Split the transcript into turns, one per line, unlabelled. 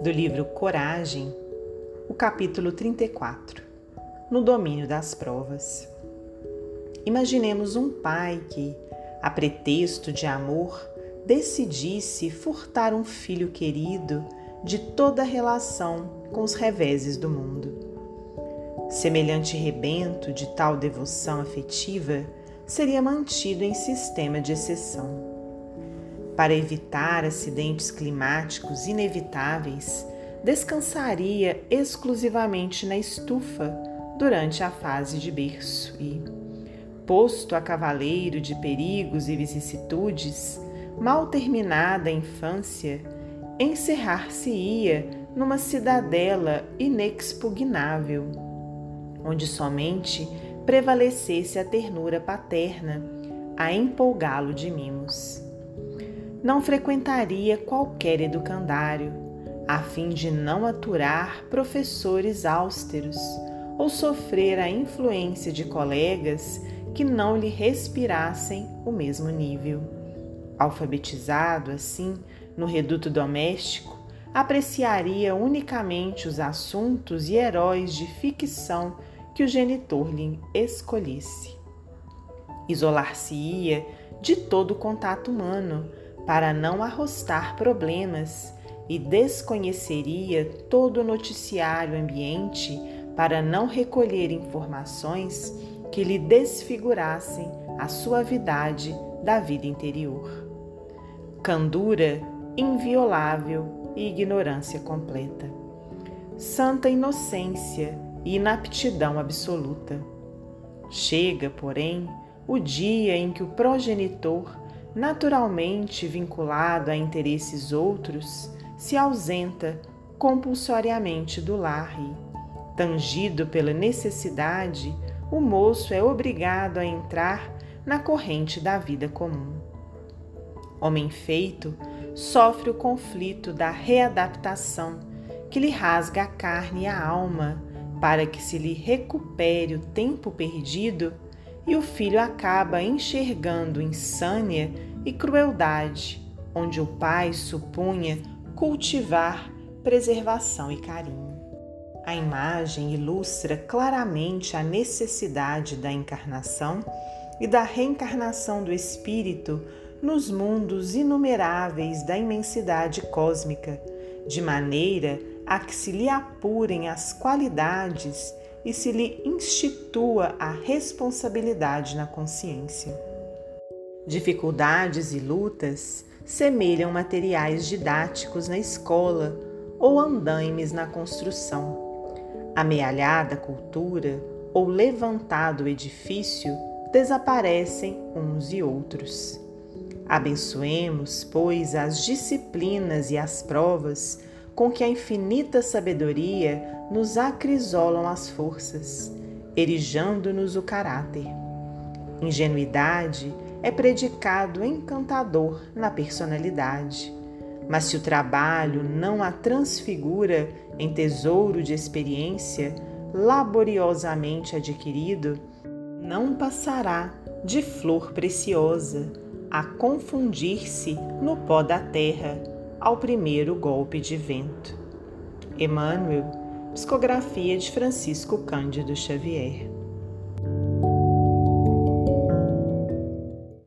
do livro Coragem, o capítulo 34 No domínio das provas. Imaginemos um pai que, a pretexto de amor, decidisse furtar um filho querido de toda relação com os reveses do mundo. Semelhante rebento de tal devoção afetiva seria mantido em sistema de exceção. Para evitar acidentes climáticos inevitáveis, descansaria exclusivamente na estufa durante a fase de berço e, posto a cavaleiro de perigos e vicissitudes, mal terminada a infância, encerrar-se-ia numa cidadela inexpugnável, onde somente prevalecesse a ternura paterna a empolgá-lo de mimos. Não frequentaria qualquer educandário, a fim de não aturar professores austeros ou sofrer a influência de colegas que não lhe respirassem o mesmo nível. Alfabetizado, assim, no reduto doméstico, apreciaria unicamente os assuntos e heróis de ficção que o genitor lhe escolhesse. Isolar-se-ia de todo o contato humano para não arrostar problemas e desconheceria todo o noticiário ambiente para não recolher informações que lhe desfigurassem a suavidade da vida interior. Candura inviolável e ignorância completa. Santa inocência e inaptidão absoluta. Chega, porém, o dia em que o progenitor, naturalmente vinculado a interesses outros, se ausenta compulsoriamente do lar tangido pela necessidade, o moço é obrigado a entrar na corrente da vida comum. Homem feito sofre o conflito da readaptação que lhe rasga a carne e a alma para que se lhe recupere o tempo perdido, e o filho acaba enxergando insânia e crueldade, onde o pai supunha cultivar preservação e carinho. A imagem ilustra claramente a necessidade da encarnação e da reencarnação do espírito nos mundos inumeráveis da imensidade cósmica, de maneira a que se lhe apurem as qualidades e se lhe institua a responsabilidade na consciência. Dificuldades e lutas semelham materiais didáticos na escola ou andaimes na construção. Amealhada cultura ou levantado edifício desaparecem uns e outros. Abençoemos, pois, as disciplinas e as provas com que a infinita sabedoria nos acrisolam as forças, erijando-nos o caráter. Ingenuidade é predicado encantador na personalidade, mas se o trabalho não a transfigura em tesouro de experiência laboriosamente adquirido, não passará de flor preciosa a confundir-se no pó da terra ao primeiro golpe de vento. Emmanuel, psicografia de Francisco Cândido Xavier.